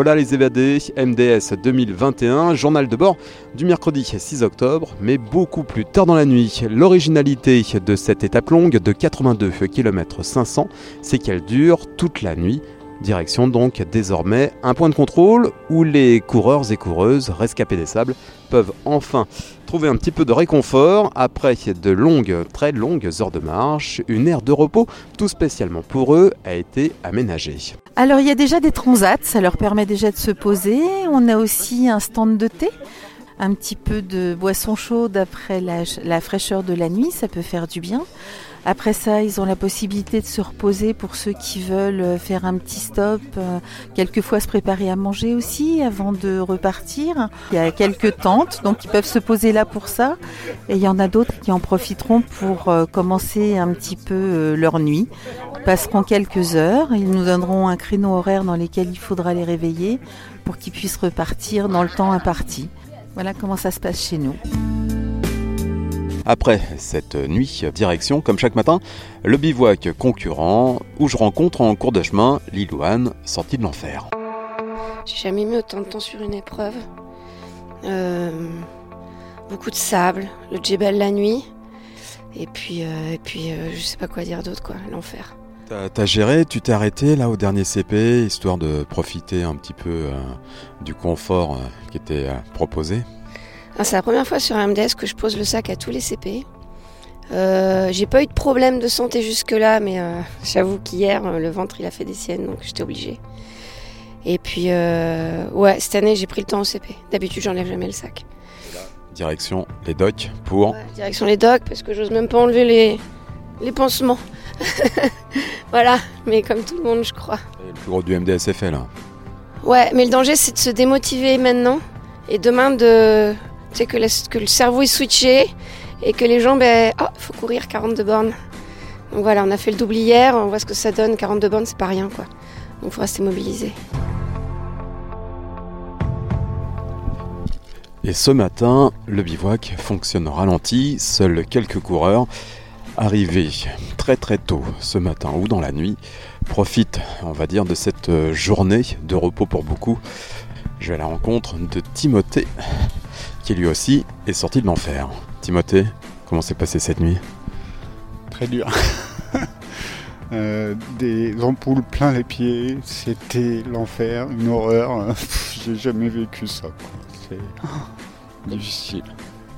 Hola les évadés, MDS 2021, journal de bord du mercredi 6 octobre, mais beaucoup plus tard dans la nuit. L'originalité de cette étape longue de 82 km 500, c'est qu'elle dure toute la nuit. Direction donc désormais un point de contrôle où les coureurs et coureuses rescapés des sables peuvent enfin trouver un petit peu de réconfort après de longues, très longues heures de marche. Une aire de repos tout spécialement pour eux a été aménagée. Alors il y a déjà des transats, ça leur permet déjà de se poser. On a aussi un stand de thé un petit peu de boisson chaude après la, la, fraîcheur de la nuit, ça peut faire du bien. Après ça, ils ont la possibilité de se reposer pour ceux qui veulent faire un petit stop, euh, quelquefois se préparer à manger aussi avant de repartir. Il y a quelques tentes, donc ils peuvent se poser là pour ça. Et il y en a d'autres qui en profiteront pour euh, commencer un petit peu euh, leur nuit. Ils passeront quelques heures, ils nous donneront un créneau horaire dans lequel il faudra les réveiller pour qu'ils puissent repartir dans le temps imparti. Voilà comment ça se passe chez nous. Après cette nuit, direction, comme chaque matin, le bivouac concurrent où je rencontre en cours de chemin Lilouane, sortie de l'enfer. J'ai jamais mis autant de temps sur une épreuve. Euh, beaucoup de sable, le djebel la nuit, et puis, euh, et puis euh, je sais pas quoi dire d'autre, quoi, l'enfer. T'as géré, tu t'es arrêté là au dernier CP, histoire de profiter un petit peu euh, du confort euh, qui était euh, proposé? Ah, C'est la première fois sur MDS que je pose le sac à tous les CP. J'ai pas eu de problème de santé jusque-là, mais j'avoue qu'hier, le ventre il a fait des siennes, donc j'étais obligée. Et puis, ouais, cette année j'ai pris le temps au CP. D'habitude, j'enlève jamais le sac. Direction les docks pour? Ouais, direction les docks, parce que j'ose même pas enlever les, les pansements. voilà, mais comme tout le monde, je crois. Le plus gros du MDSFL. Hein. Ouais, mais le danger, c'est de se démotiver maintenant et demain de. Tu sais, que, le, que le cerveau est switché et que les gens, ben. Oh, il faut courir 42 bornes. Donc voilà, on a fait le double hier, on voit ce que ça donne. 42 bornes, c'est pas rien, quoi. Donc il faut rester mobilisé. Et ce matin, le bivouac fonctionne au ralenti, seuls quelques coureurs arrivés très très tôt ce matin ou dans la nuit profitent, on va dire, de cette journée de repos pour beaucoup. Je vais à la rencontre de Timothée, qui lui aussi est sorti de l'enfer. Timothée, comment s'est passé cette nuit? Très dur. euh, des ampoules plein les pieds, c'était l'enfer, une horreur. J'ai jamais vécu ça. C'est difficile.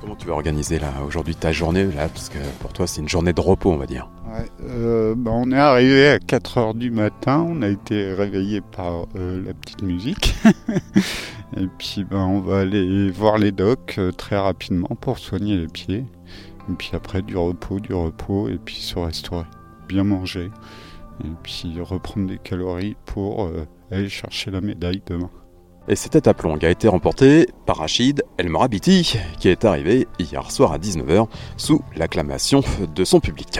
Comment tu vas organiser là aujourd'hui ta journée là parce que pour toi c'est une journée de repos on va dire. Ouais, euh, bah on est arrivé à 4 heures du matin, on a été réveillé par euh, la petite musique et puis bah, on va aller voir les docs euh, très rapidement pour soigner les pieds et puis après du repos, du repos et puis se restaurer, bien manger et puis reprendre des calories pour euh, aller chercher la médaille demain. Et cette étape longue a été remportée par Rachid El Morabiti, qui est arrivé hier soir à 19h sous l'acclamation de son public.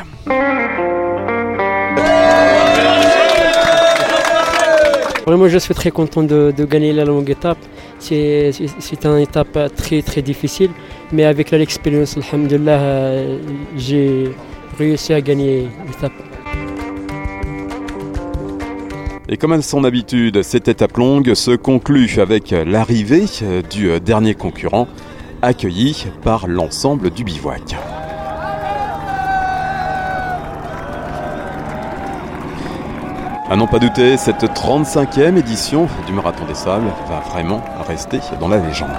Vraiment, je suis très content de, de gagner la longue étape. C'est une étape très très difficile, mais avec l'expérience, alhamdulillah, j'ai réussi à gagner l'étape. Et comme à son habitude, cette étape longue se conclut avec l'arrivée du dernier concurrent, accueilli par l'ensemble du bivouac. À n'en pas douter, cette 35e édition du Marathon des Sables va vraiment rester dans la légende.